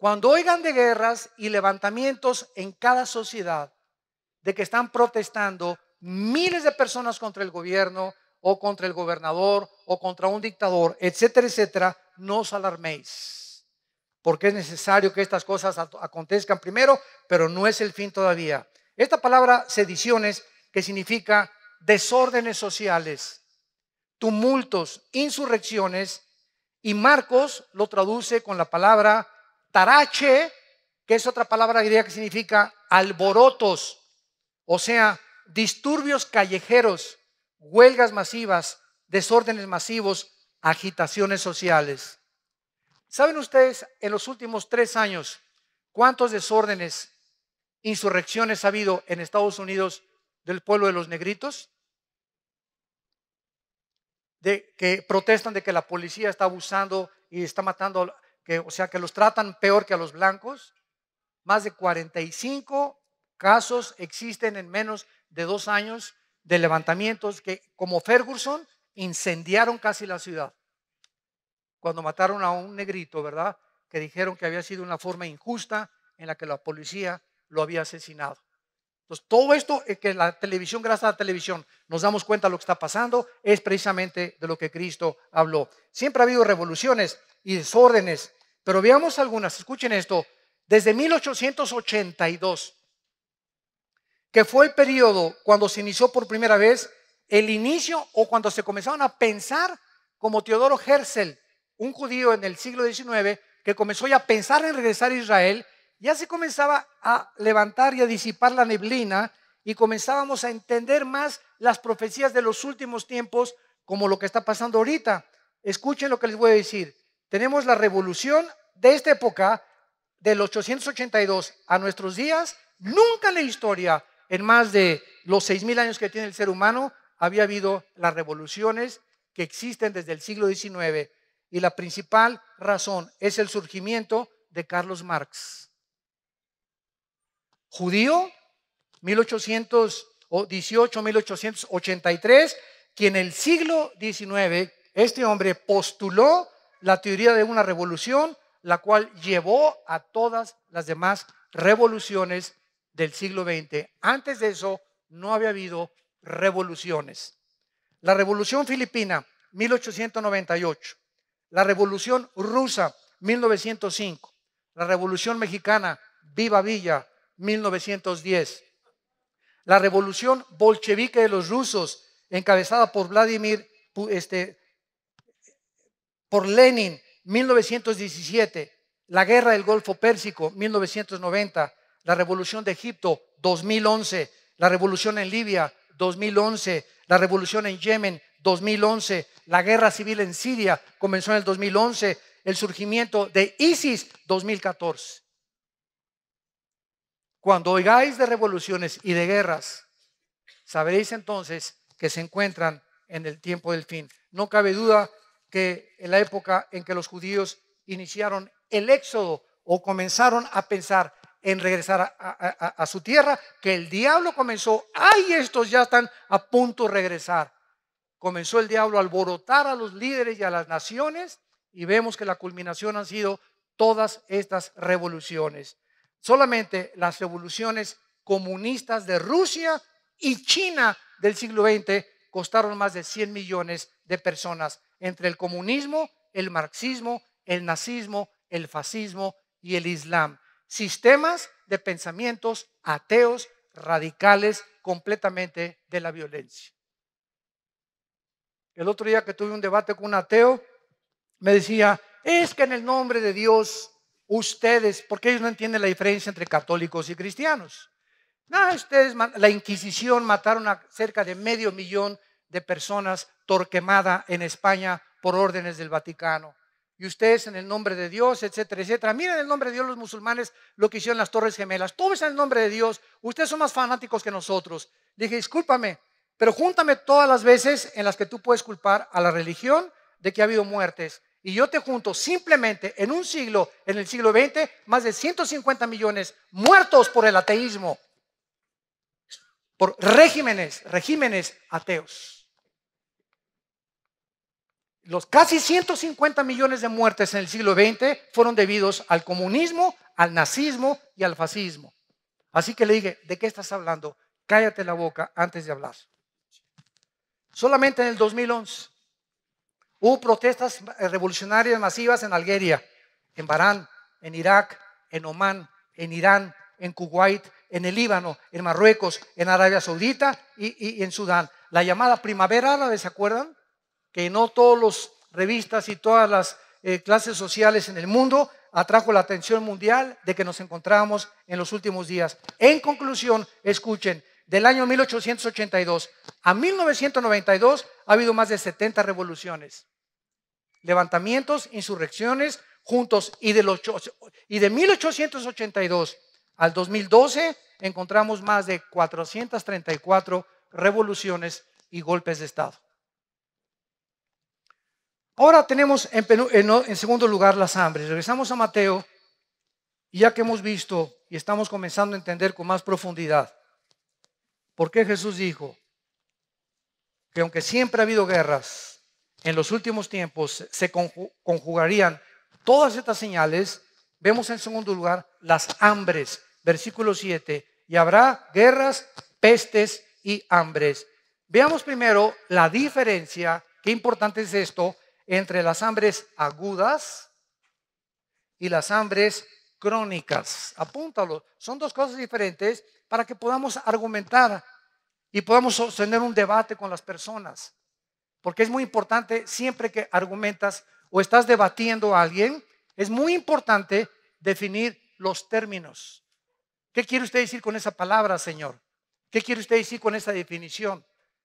cuando oigan de guerras y levantamientos en cada sociedad, de que están protestando miles de personas contra el gobierno o contra el gobernador o contra un dictador, etcétera, etcétera, no os alarméis. Porque es necesario que estas cosas acontezcan primero, pero no es el fin todavía. Esta palabra sediciones, que significa desórdenes sociales, tumultos, insurrecciones, y Marcos lo traduce con la palabra tarache, que es otra palabra griega que significa alborotos, o sea, disturbios callejeros, huelgas masivas, desórdenes masivos, agitaciones sociales. ¿Saben ustedes en los últimos tres años cuántos desórdenes, insurrecciones ha habido en Estados Unidos del pueblo de los negritos? De que protestan de que la policía está abusando y está matando o sea, que los tratan peor que a los blancos. Más de 45 casos existen en menos de dos años de levantamientos que, como Ferguson, incendiaron casi la ciudad. Cuando mataron a un negrito, ¿verdad? Que dijeron que había sido una forma injusta en la que la policía lo había asesinado. Entonces, todo esto que la televisión, gracias a la televisión, nos damos cuenta de lo que está pasando, es precisamente de lo que Cristo habló. Siempre ha habido revoluciones y desórdenes pero veamos algunas, escuchen esto, desde 1882 que fue el periodo cuando se inició por primera vez el inicio o cuando se comenzaron a pensar como Teodoro Herzl, un judío en el siglo XIX, que comenzó ya a pensar en regresar a Israel, ya se comenzaba a levantar y a disipar la neblina y comenzábamos a entender más las profecías de los últimos tiempos como lo que está pasando ahorita. Escuchen lo que les voy a decir. Tenemos la revolución de esta época, del 882 a nuestros días. Nunca en la historia, en más de los seis mil años que tiene el ser humano, había habido las revoluciones que existen desde el siglo XIX. Y la principal razón es el surgimiento de Carlos Marx. Judío, 1818-1883, quien en el siglo XIX, este hombre postuló la teoría de una revolución, la cual llevó a todas las demás revoluciones del siglo XX. Antes de eso, no había habido revoluciones. La revolución filipina, 1898. La revolución rusa, 1905. La revolución mexicana, Viva Villa, 1910. La revolución bolchevique de los rusos, encabezada por Vladimir, este, por Lenin, 1917. La guerra del Golfo Pérsico, 1990. La revolución de Egipto, 2011. La revolución en Libia, 2011. La revolución en Yemen, 2011. La guerra civil en Siria comenzó en el 2011. El surgimiento de ISIS, 2014. Cuando oigáis de revoluciones y de guerras, sabréis entonces que se encuentran en el tiempo del fin. No cabe duda que en la época en que los judíos iniciaron el éxodo o comenzaron a pensar en regresar a, su tierra, que el diablo comenzó, ay, estos ya están a punto de regresar. Comenzó el diablo a alborotar a los líderes y a las naciones y vemos que la culminación han sido todas estas revoluciones. Solamente las revoluciones comunistas de Rusia y China del siglo XX costaron más de 100 millones de personas entre el comunismo, el marxismo, el nazismo, el fascismo y el islam. Sistemas de pensamientos ateos, radicales, completamente de la violencia. El otro día que tuve un debate con un ateo, me decía, es que en el nombre de Dios ustedes, porque ellos no entienden la diferencia entre católicos y cristianos. No, ustedes, la Inquisición mataron a cerca de medio millón de personas torquemada en España por órdenes del Vaticano. Y ustedes en el nombre de Dios, etcétera, etcétera. Miren en el nombre de Dios los musulmanes lo que hicieron las Torres Gemelas. Todo es en el nombre de Dios. Ustedes son más fanáticos que nosotros. Dije, discúlpame, pero júntame todas las veces en las que tú puedes culpar a la religión de que ha habido muertes y yo te junto simplemente en un siglo, en el siglo XX, más de 150 millones muertos por el ateísmo, por regímenes, regímenes ateos. Los casi 150 millones de muertes en el siglo XX fueron debidos al comunismo, al nazismo y al fascismo. Así que le dije, ¿de qué estás hablando? Cállate la boca antes de hablar. Solamente en el 2011 Hubo protestas revolucionarias masivas en Algeria, en Barán, en Irak, en Omán, en Irán, en Kuwait, en el Líbano, en Marruecos, en Arabia Saudita y, en Sudán. La llamada primavera árabe, ¿se acuerdan? Que no todas las revistas y todas las eh, clases sociales en el mundo atrajo la atención mundial de que nos encontrábamos en los últimos días. En conclusión, escuchen, del año 1882 a 1992 ha habido más de 70 revoluciones, levantamientos, insurrecciones juntos y de, los, y de 1882 al 2012 encontramos más de 434 revoluciones y golpes de Estado. Ahora tenemos en, en, segundo lugar las hambres. Regresamos a Mateo ya que hemos visto y estamos comenzando a entender con más profundidad por qué Jesús dijo que aunque siempre ha habido guerras, en los últimos tiempos se conjugarían todas estas señales, vemos en segundo lugar las hambres, versículo 7, y habrá guerras, pestes y hambres. Veamos primero la diferencia, qué importante es esto, entre las hambres agudas y las hambres crónicas. Apúntalo. Son dos cosas diferentes para que podamos argumentar y podamos sostener un debate con las personas. Porque es muy importante siempre que argumentas o estás debatiendo a alguien, es muy importante definir los términos. ¿Qué quiere usted decir con esa palabra, Señor? ¿Qué quiere usted decir con esa definición?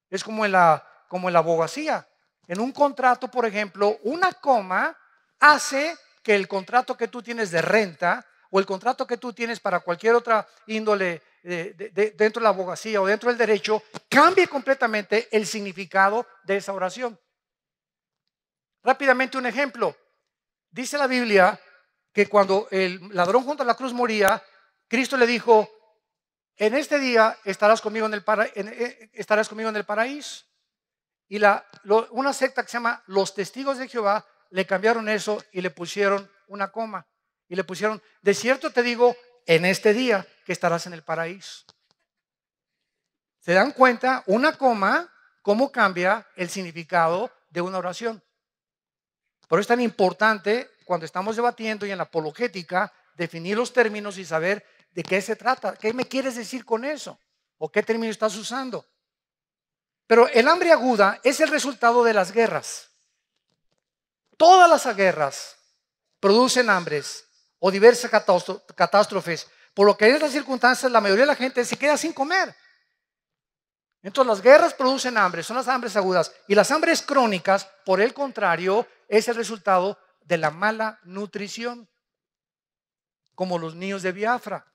Es como en la, como en la abogacía. En un contrato, por ejemplo, una coma hace que el contrato que tú tienes de renta o el contrato que tú tienes para cualquier otra índole dentro de la abogacía o dentro del derecho cambie completamente el significado de esa oración. Rápidamente un ejemplo. Dice la Biblia que cuando el ladrón junto a la cruz moría, Cristo le dijo, en este día estarás conmigo en el, eh, estarás conmigo en el paraíso. Y una secta que se llama Los Testigos de Jehová le cambiaron eso y le pusieron una coma. Y le pusieron, de cierto te digo, en este día estarás en el paraíso. ¿Se dan cuenta? Una coma, cómo cambia el significado de una oración. Por eso es tan importante cuando estamos debatiendo y en la apologética definir los términos y saber de qué se trata, qué me quieres decir con eso o qué término estás usando. Pero el hambre aguda es el resultado de las guerras. Todas las guerras producen hambres o diversas catástrofes, por lo que en estas circunstancias la mayoría de la gente se queda sin comer. Entonces las guerras producen hambre, son las hambres agudas. Y las hambres crónicas, por el contrario, es el resultado de la mala nutrición, como los niños de Biafra,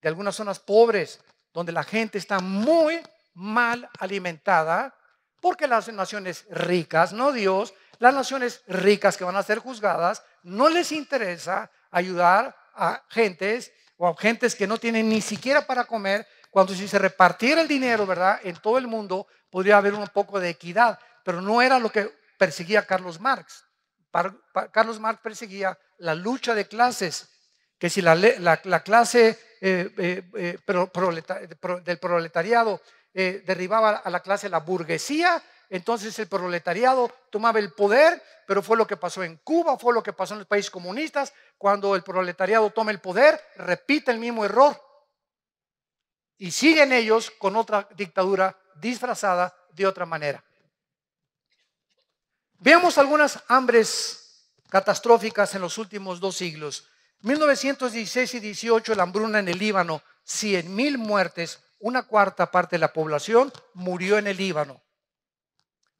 de algunas zonas pobres, donde la gente está muy mal alimentada, porque las naciones ricas, no Dios, las naciones ricas que van a ser juzgadas, no les interesa ayudar a gentes o a gentes que no tienen ni siquiera para comer, cuando si se repartiera el dinero, ¿verdad? En todo el mundo podría haber un poco de equidad, pero no era lo que perseguía Carlos Marx. Carlos Marx perseguía la lucha de clases, que si la, clase eh, eh, eh, del proletariado derribaba a la clase la burguesía, entonces el proletariado tomaba el poder, pero fue lo que pasó en Cuba, fue lo que pasó en los países comunistas, cuando el proletariado toma el poder, repite el mismo error. Y siguen ellos con otra dictadura disfrazada de otra manera. Veamos algunas hambres catastróficas en los últimos dos siglos. 1916 y 18, la hambruna en el Líbano, 100 mil muertes, una cuarta parte de la población murió en el Líbano.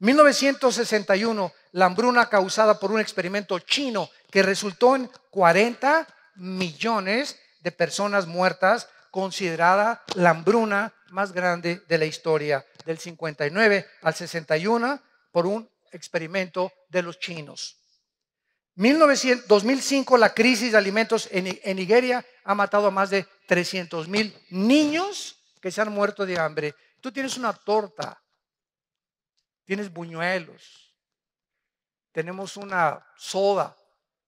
1961, la hambruna causada por un experimento chino que resultó en 40 millones de personas muertas, considerada la hambruna más grande de la historia, del 59 al 61, por un experimento de los chinos. 2005, la crisis de alimentos en, en, Nigeria ha matado a más de 300 mil niños que se han muerto de hambre. Tú tienes una torta tienes buñuelos, tenemos una soda,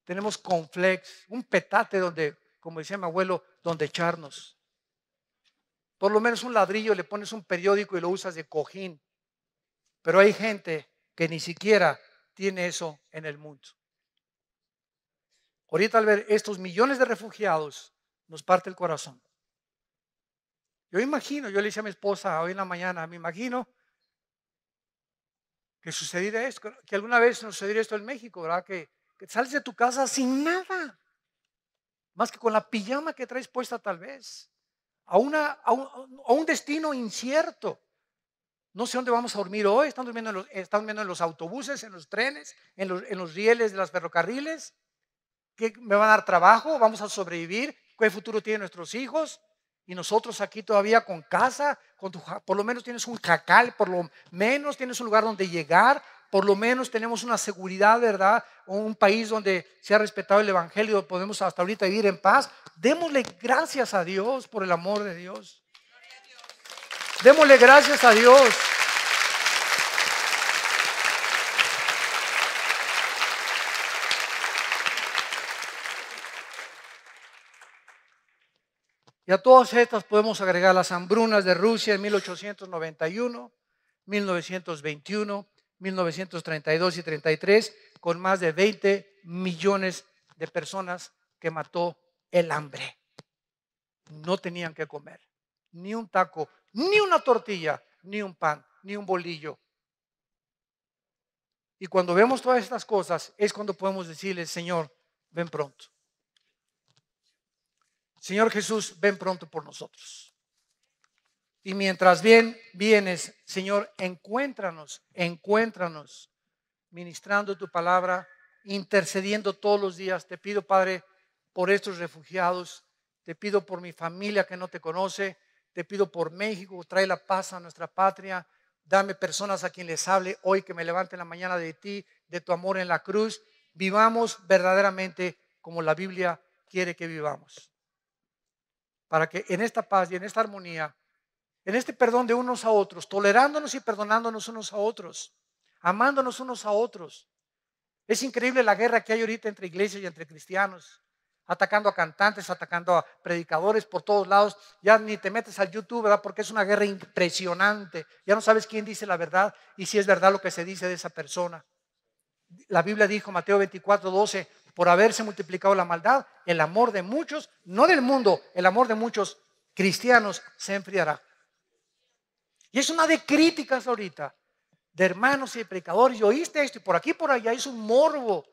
tenemos conflex, un petate donde, como decía mi abuelo, donde echarnos. Por lo menos un ladrillo, le pones un periódico y lo usas de cojín. Pero hay gente que ni siquiera tiene eso en el mundo. Ahorita al ver estos millones de refugiados, nos parte el corazón. Yo imagino, yo le dije a mi esposa hoy en la mañana, me imagino que sucediera esto, que alguna vez sucediera esto en México, ¿verdad? Que, sales de tu casa sin nada, más que con la pijama que traes puesta tal vez, a, una, a, un, destino incierto. No sé dónde vamos a dormir hoy, están durmiendo en los, están durmiendo en los autobuses, en los trenes, en los, en los rieles de las ferrocarriles. ¿Qué me va a dar trabajo? ¿Vamos a sobrevivir? ¿Qué futuro tienen nuestros hijos? Y nosotros aquí todavía con casa, con por lo menos tienes un jacal, por lo menos tienes un lugar donde llegar, por lo menos tenemos una seguridad, ¿verdad? Un país donde se ha respetado el Evangelio, podemos hasta ahorita vivir en paz. Démosle gracias a Dios por el amor de Dios. Démosle gracias a Dios. Y a todas estas podemos agregar las hambrunas de Rusia en 1891, 1921, 1932 y 33, con más de 20 millones de personas que mató el hambre. No tenían que comer ni un taco, ni una tortilla, ni un pan, ni un bolillo. Y cuando vemos todas estas cosas es cuando podemos decirle, Señor, ven pronto. Señor Jesús, ven pronto por nosotros. Y mientras bien vienes, Señor, encuéntranos, encuéntranos, ministrando tu palabra, intercediendo todos los días. Te pido, Padre, por estos refugiados. Te pido por mi familia que no te conoce. Te pido por México, trae la paz a nuestra patria. Dame personas a quien les hable hoy que me levanten la mañana de ti, de tu amor en la cruz. Vivamos verdaderamente como la Biblia quiere que vivamos. Para que en esta paz y en esta armonía, en este perdón de unos a otros, tolerándonos y perdonándonos unos a otros, amándonos unos a otros. Es increíble la guerra que hay ahorita entre iglesias y entre cristianos atacando a cantantes, atacando a predicadores por todos lados. Ya ni te metes al YouTube, ¿verdad? Porque es una guerra impresionante. Ya no sabes quién dice la verdad y si es verdad lo que se dice de esa persona. La Biblia dijo, Mateo 24, 12, por haberse multiplicado la maldad, el amor de muchos, no del mundo, el amor de muchos cristianos se enfriará. Y es una de críticas ahorita de hermanos y de predicadores. Y oíste esto y por aquí por allá es un morbo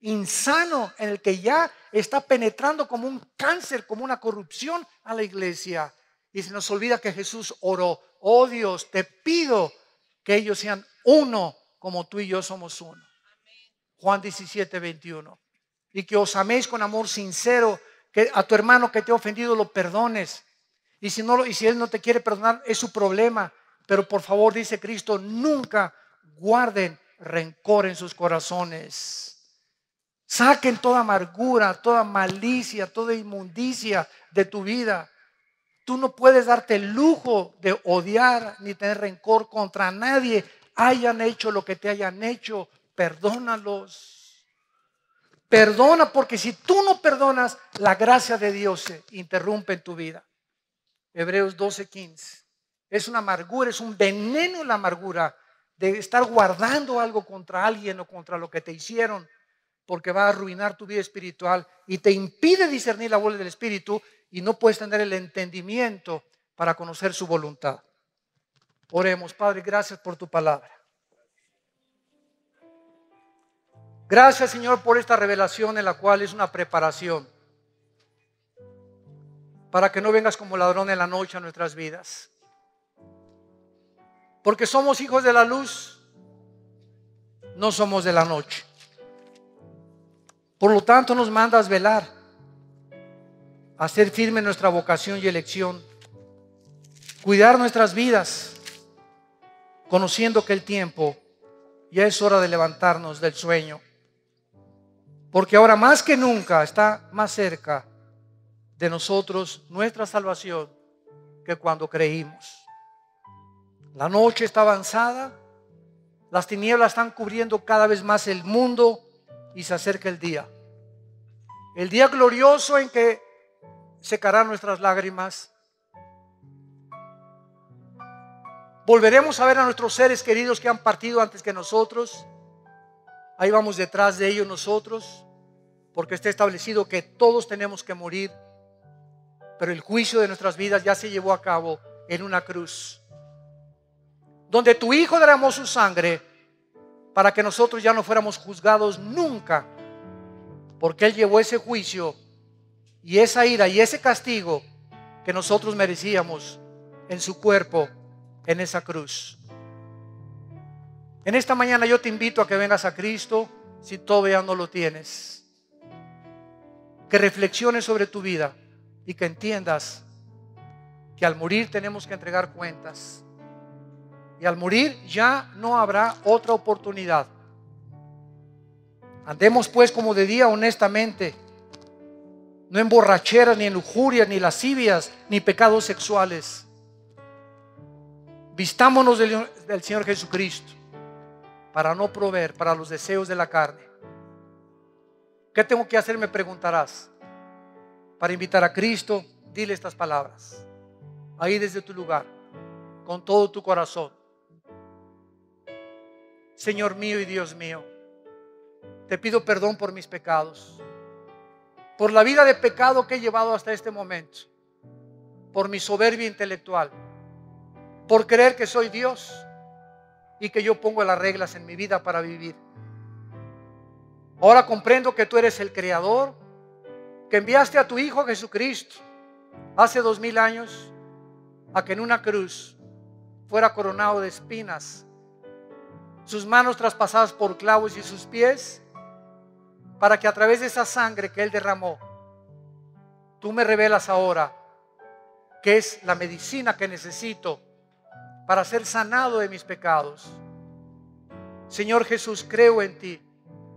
insano en el que ya está penetrando como un cáncer, como una corrupción a la iglesia. Y se nos olvida que Jesús oró, oh Dios, te pido que ellos sean uno como tú y yo somos uno. Juan 17, 21. Y que os améis con amor sincero, que a tu hermano que te ha ofendido lo perdones. Y si, no, y si él no te quiere perdonar, es su problema. Pero por favor, dice Cristo, nunca guarden rencor en sus corazones. Saquen toda amargura, toda malicia, toda inmundicia de tu vida. Tú no puedes darte el lujo de odiar ni tener rencor contra nadie. Hayan hecho lo que te hayan hecho, perdónalos. Perdona porque si tú no perdonas, la gracia de Dios se interrumpe en tu vida. Hebreos 12:15. Es una amargura, es un veneno la amargura de estar guardando algo contra alguien o contra lo que te hicieron porque va a arruinar tu vida espiritual y te impide discernir la voluntad del Espíritu y no puedes tener el entendimiento para conocer su voluntad. Oremos, Padre, gracias por tu palabra. Gracias, Señor, por esta revelación en la cual es una preparación para que no vengas como ladrón en la noche a nuestras vidas. Porque somos hijos de la luz, no somos de la noche. Por lo tanto, nos mandas velar, a ser firme nuestra vocación y elección, cuidar nuestras vidas, conociendo que el tiempo ya es hora de levantarnos del sueño, porque ahora más que nunca está más cerca de nosotros nuestra salvación que cuando creímos. La noche está avanzada, las tinieblas están cubriendo cada vez más el mundo y se acerca el día. El día glorioso en que secarán nuestras lágrimas. Volveremos a ver a nuestros seres queridos que han partido antes que nosotros. Ahí vamos detrás de ellos nosotros, porque está establecido que todos tenemos que morir, pero el juicio de nuestras vidas ya se llevó a cabo en una cruz, donde tu Hijo derramó su sangre para que nosotros ya no fuéramos juzgados nunca, porque Él llevó ese juicio y esa ira y ese castigo que nosotros merecíamos en su cuerpo, en esa cruz. En esta mañana yo te invito a que vengas a Cristo si todavía no lo tienes. Que reflexiones sobre tu vida y que entiendas que al morir tenemos que entregar cuentas y al morir ya no habrá otra oportunidad. Andemos pues como de día honestamente, no en borracheras, ni en lujuria, ni lascivias, ni pecados sexuales. Vistámonos del, del Señor Jesucristo para no proveer para los deseos de la carne. ¿Qué tengo que hacer? Me preguntarás. Para invitar a Cristo, dile estas palabras. Ahí desde tu lugar, con todo tu corazón. Señor mío y Dios mío, te pido perdón por mis pecados. por la vida de pecado que he llevado hasta este momento, por mi soberbia intelectual, por creer que soy Dios y que yo pongo las reglas en mi vida para vivir. Ahora comprendo que tú eres el creador, que enviaste a tu Hijo Jesucristo hace dos mil años a que en una cruz fuera coronado de espinas, sus manos traspasadas por clavos y sus pies, para que a través de esa sangre que Él derramó, tú me revelas ahora que es la medicina que necesito para ser sanado de mis pecados. Señor Jesús, creo en ti,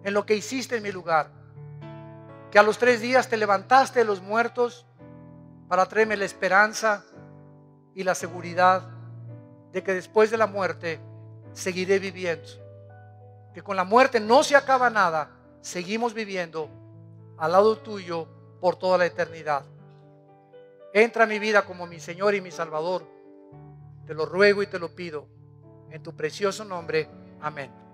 en lo que hiciste en mi lugar, que a los tres días te levantaste de los muertos para traerme la esperanza y la seguridad de que después de la muerte seguiré viviendo. Que con la muerte no se acaba nada, seguimos viviendo al lado tuyo por toda la eternidad. Entra a mi vida como mi Señor y mi Salvador. Te lo ruego y te lo pido. En tu precioso nombre. Amén.